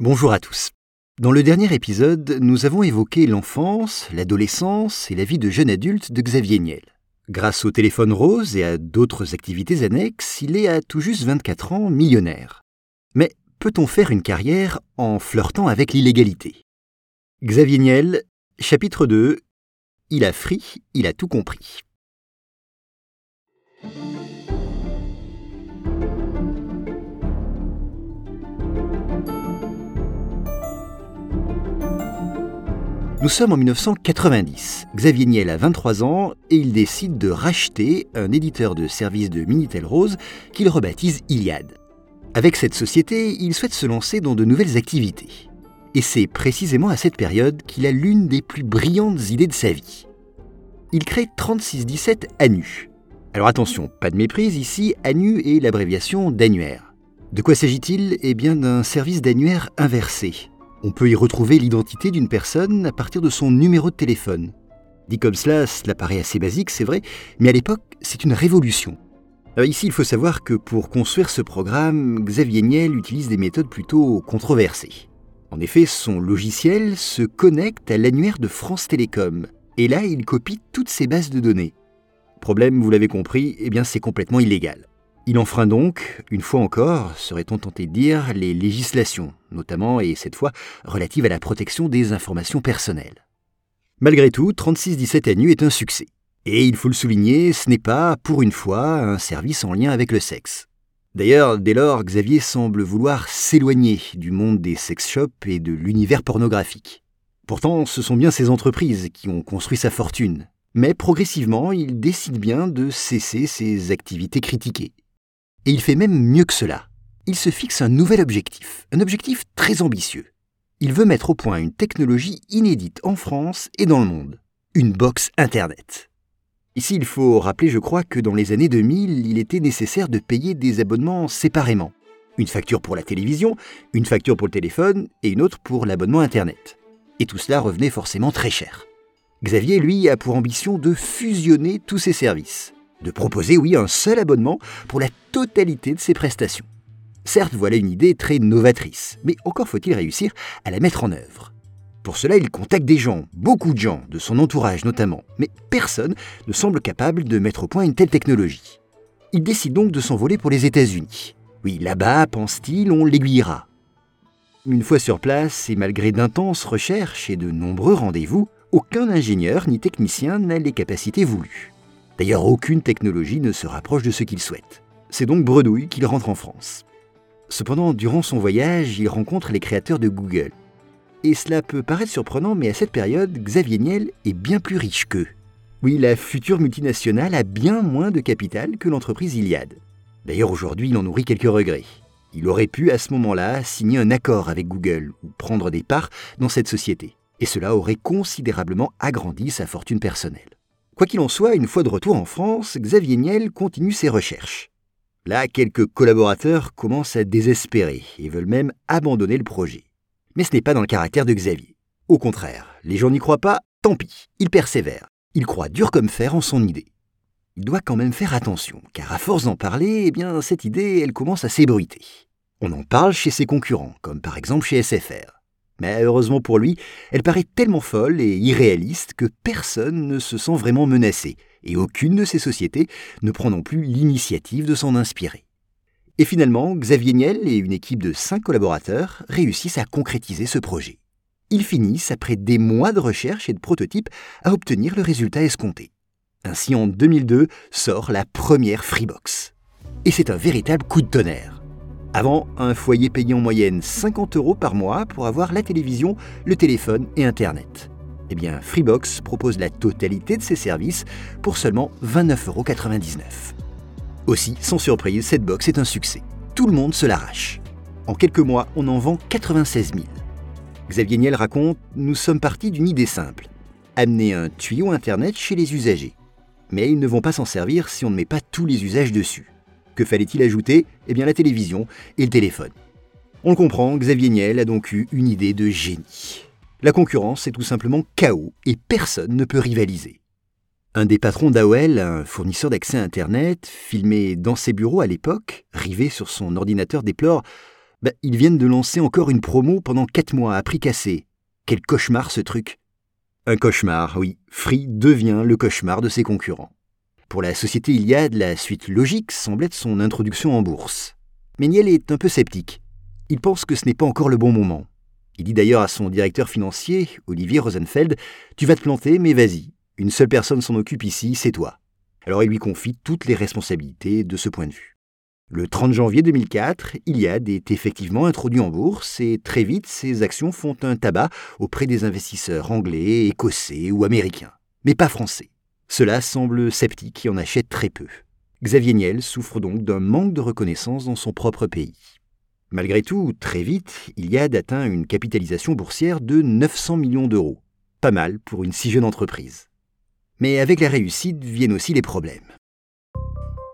Bonjour à tous. Dans le dernier épisode, nous avons évoqué l'enfance, l'adolescence et la vie de jeune adulte de Xavier Niel. Grâce au téléphone rose et à d'autres activités annexes, il est à tout juste 24 ans millionnaire. Mais peut-on faire une carrière en flirtant avec l'illégalité? Xavier Niel, chapitre 2 Il a fri, il a tout compris. Nous sommes en 1990. Xavier Niel a 23 ans et il décide de racheter un éditeur de services de Minitel Rose qu'il rebaptise Iliad. Avec cette société, il souhaite se lancer dans de nouvelles activités. Et c'est précisément à cette période qu'il a l'une des plus brillantes idées de sa vie. Il crée 3617 ANU. Alors attention, pas de méprise ici, ANU est l'abréviation d'annuaire. De quoi s'agit-il? Eh bien d'un service d'annuaire inversé, on peut y retrouver l'identité d'une personne à partir de son numéro de téléphone. Dit comme cela, cela paraît assez basique, c'est vrai, mais à l'époque, c'est une révolution. ici, il faut savoir que pour construire ce programme, Xavier Niel utilise des méthodes plutôt controversées. En effet, son logiciel se connecte à l'annuaire de France Télécom, et là, il copie toutes ses bases de données. Problème, vous l'avez compris, eh bien c'est complètement illégal. Il enfreint donc, une fois encore, serait-on tenté de dire, les législations, notamment et cette fois relatives à la protection des informations personnelles. Malgré tout, 3617 ANU est un succès. Et il faut le souligner, ce n'est pas, pour une fois, un service en lien avec le sexe. D'ailleurs, dès lors, Xavier semble vouloir s'éloigner du monde des sex shops et de l'univers pornographique. Pourtant, ce sont bien ces entreprises qui ont construit sa fortune. Mais progressivement, il décide bien de cesser ses activités critiquées. Et il fait même mieux que cela. Il se fixe un nouvel objectif, un objectif très ambitieux. Il veut mettre au point une technologie inédite en France et dans le monde, une box Internet. Ici, il faut rappeler, je crois, que dans les années 2000, il était nécessaire de payer des abonnements séparément. Une facture pour la télévision, une facture pour le téléphone et une autre pour l'abonnement Internet. Et tout cela revenait forcément très cher. Xavier, lui, a pour ambition de fusionner tous ces services de proposer, oui, un seul abonnement pour la totalité de ses prestations. Certes, voilà une idée très novatrice, mais encore faut-il réussir à la mettre en œuvre. Pour cela, il contacte des gens, beaucoup de gens, de son entourage notamment, mais personne ne semble capable de mettre au point une telle technologie. Il décide donc de s'envoler pour les États-Unis. Oui, là-bas, pense-t-il, on l'aiguillera. Une fois sur place, et malgré d'intenses recherches et de nombreux rendez-vous, aucun ingénieur ni technicien n'a les capacités voulues. D'ailleurs, aucune technologie ne se rapproche de ce qu'il souhaite. C'est donc bredouille qu'il rentre en France. Cependant, durant son voyage, il rencontre les créateurs de Google. Et cela peut paraître surprenant, mais à cette période, Xavier Niel est bien plus riche qu'eux. Oui, la future multinationale a bien moins de capital que l'entreprise Iliad. D'ailleurs, aujourd'hui, il en nourrit quelques regrets. Il aurait pu, à ce moment-là, signer un accord avec Google ou prendre des parts dans cette société. Et cela aurait considérablement agrandi sa fortune personnelle. Quoi qu'il en soit, une fois de retour en France, Xavier Niel continue ses recherches. Là, quelques collaborateurs commencent à désespérer et veulent même abandonner le projet. Mais ce n'est pas dans le caractère de Xavier. Au contraire, les gens n'y croient pas, tant pis, il persévère. Il croit dur comme fer en son idée. Il doit quand même faire attention, car à force d'en parler, eh bien, cette idée, elle commence à s'ébruiter. On en parle chez ses concurrents, comme par exemple chez SFR. Mais heureusement pour lui, elle paraît tellement folle et irréaliste que personne ne se sent vraiment menacé, et aucune de ces sociétés ne prend non plus l'initiative de s'en inspirer. Et finalement, Xavier Niel et une équipe de cinq collaborateurs réussissent à concrétiser ce projet. Ils finissent, après des mois de recherche et de prototypes, à obtenir le résultat escompté. Ainsi, en 2002, sort la première Freebox. Et c'est un véritable coup de tonnerre. Avant, un foyer payait en moyenne 50 euros par mois pour avoir la télévision, le téléphone et Internet. Eh bien, Freebox propose la totalité de ses services pour seulement 29,99 euros. Aussi, sans surprise, cette box est un succès. Tout le monde se l'arrache. En quelques mois, on en vend 96 000. Xavier Niel raconte Nous sommes partis d'une idée simple amener un tuyau Internet chez les usagers. Mais ils ne vont pas s'en servir si on ne met pas tous les usages dessus. Que fallait-il ajouter? Eh bien la télévision et le téléphone. On le comprend, Xavier Niel a donc eu une idée de génie. La concurrence est tout simplement chaos et personne ne peut rivaliser. Un des patrons d'AOL, un fournisseur d'accès à Internet, filmé dans ses bureaux à l'époque, rivé sur son ordinateur, déplore bah, Ils viennent de lancer encore une promo pendant 4 mois à prix cassé. Quel cauchemar ce truc Un cauchemar, oui. Free devient le cauchemar de ses concurrents. Pour la société Iliad, la suite logique semble être son introduction en bourse. Mais Niel est un peu sceptique. Il pense que ce n'est pas encore le bon moment. Il dit d'ailleurs à son directeur financier, Olivier Rosenfeld, Tu vas te planter, mais vas-y. Une seule personne s'en occupe ici, c'est toi. Alors il lui confie toutes les responsabilités de ce point de vue. Le 30 janvier 2004, Iliad est effectivement introduit en bourse et très vite ses actions font un tabac auprès des investisseurs anglais, écossais ou américains, mais pas français. Cela semble sceptique et en achète très peu. Xavier Niel souffre donc d'un manque de reconnaissance dans son propre pays. Malgré tout, très vite, Iliad atteint une capitalisation boursière de 900 millions d'euros. Pas mal pour une si jeune entreprise. Mais avec la réussite viennent aussi les problèmes.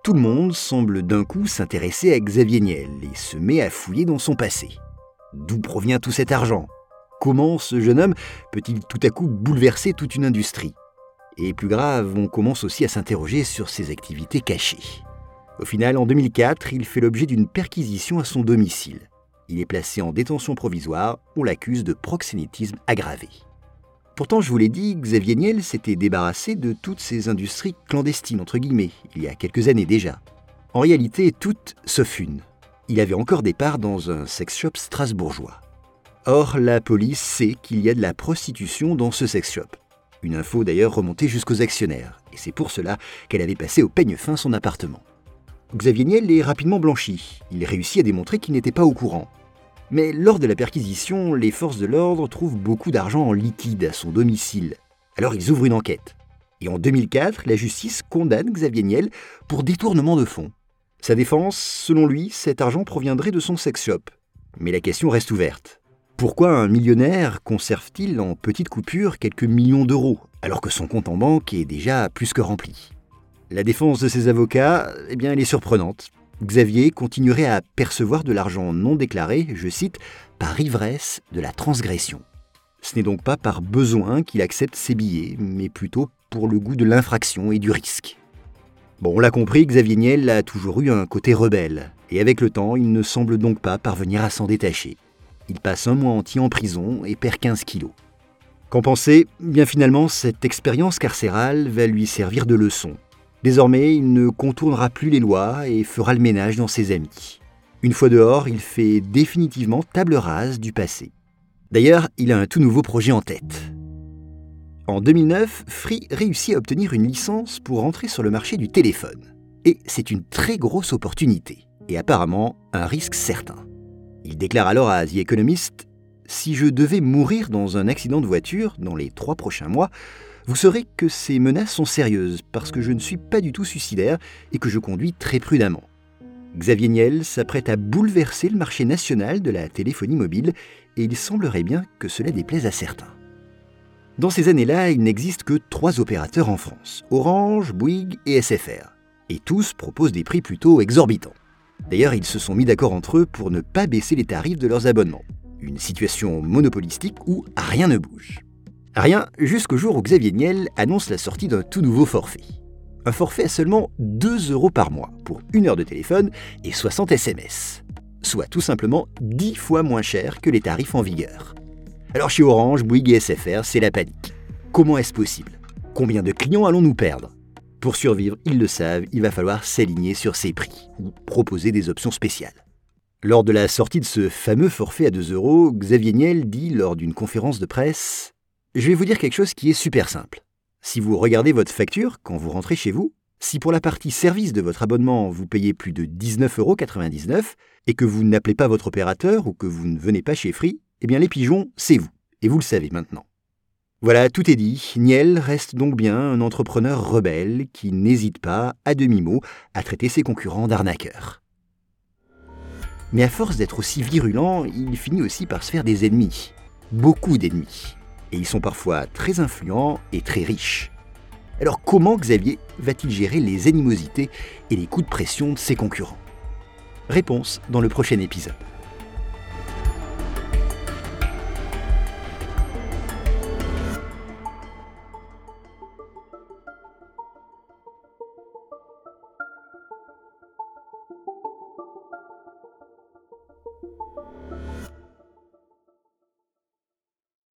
Tout le monde semble d'un coup s'intéresser à Xavier Niel et se met à fouiller dans son passé. D'où provient tout cet argent? Comment ce jeune homme peut-il tout à coup bouleverser toute une industrie? Et plus grave, on commence aussi à s'interroger sur ses activités cachées. Au final, en 2004, il fait l'objet d'une perquisition à son domicile. Il est placé en détention provisoire, on l'accuse de proxénétisme aggravé. Pourtant, je vous l'ai dit, Xavier Niel s'était débarrassé de toutes ces industries clandestines, entre guillemets, il y a quelques années déjà. En réalité, toutes sauf une. Il avait encore des parts dans un sex shop strasbourgeois. Or, la police sait qu'il y a de la prostitution dans ce sex shop. Une info d'ailleurs remontée jusqu'aux actionnaires, et c'est pour cela qu'elle avait passé au peigne fin son appartement. Xavier Niel est rapidement blanchi. Il réussit à démontrer qu'il n'était pas au courant. Mais lors de la perquisition, les forces de l'ordre trouvent beaucoup d'argent en liquide à son domicile. Alors ils ouvrent une enquête. Et en 2004, la justice condamne Xavier Niel pour détournement de fonds. Sa défense, selon lui, cet argent proviendrait de son sex shop. Mais la question reste ouverte. Pourquoi un millionnaire conserve-t-il en petites coupures quelques millions d'euros, alors que son compte en banque est déjà plus que rempli? La défense de ses avocats, eh bien, elle est surprenante. Xavier continuerait à percevoir de l'argent non déclaré, je cite, par ivresse de la transgression. Ce n'est donc pas par besoin qu'il accepte ses billets, mais plutôt pour le goût de l'infraction et du risque. Bon, on l'a compris, Xavier Niel a toujours eu un côté rebelle, et avec le temps, il ne semble donc pas parvenir à s'en détacher. Il passe un mois entier en prison et perd 15 kilos. Qu'en penser Bien finalement, cette expérience carcérale va lui servir de leçon. Désormais, il ne contournera plus les lois et fera le ménage dans ses amis. Une fois dehors, il fait définitivement table rase du passé. D'ailleurs, il a un tout nouveau projet en tête. En 2009, Free réussit à obtenir une licence pour entrer sur le marché du téléphone. Et c'est une très grosse opportunité, et apparemment un risque certain. Il déclare alors à The Economist Si je devais mourir dans un accident de voiture dans les trois prochains mois, vous saurez que ces menaces sont sérieuses parce que je ne suis pas du tout suicidaire et que je conduis très prudemment. Xavier Niel s'apprête à bouleverser le marché national de la téléphonie mobile et il semblerait bien que cela déplaise à certains. Dans ces années-là, il n'existe que trois opérateurs en France, Orange, Bouygues et SFR. Et tous proposent des prix plutôt exorbitants. D'ailleurs, ils se sont mis d'accord entre eux pour ne pas baisser les tarifs de leurs abonnements. Une situation monopolistique où rien ne bouge. Rien jusqu'au jour où Xavier Niel annonce la sortie d'un tout nouveau forfait. Un forfait à seulement 2 euros par mois pour une heure de téléphone et 60 SMS. Soit tout simplement 10 fois moins cher que les tarifs en vigueur. Alors chez Orange, Bouygues et SFR, c'est la panique. Comment est-ce possible? Combien de clients allons-nous perdre? Pour survivre, ils le savent, il va falloir s'aligner sur ces prix ou proposer des options spéciales. Lors de la sortie de ce fameux forfait à 2 euros, Xavier Niel dit lors d'une conférence de presse je vais vous dire quelque chose qui est super simple. Si vous regardez votre facture quand vous rentrez chez vous, si pour la partie service de votre abonnement vous payez plus de 19,99€ et que vous n'appelez pas votre opérateur ou que vous ne venez pas chez Free, eh bien les pigeons, c'est vous. Et vous le savez maintenant. Voilà, tout est dit. Niel reste donc bien un entrepreneur rebelle qui n'hésite pas, à demi-mot, à traiter ses concurrents d'arnaqueurs. Mais à force d'être aussi virulent, il finit aussi par se faire des ennemis. Beaucoup d'ennemis et ils sont parfois très influents et très riches. Alors comment Xavier va-t-il gérer les animosités et les coups de pression de ses concurrents? Réponse dans le prochain épisode.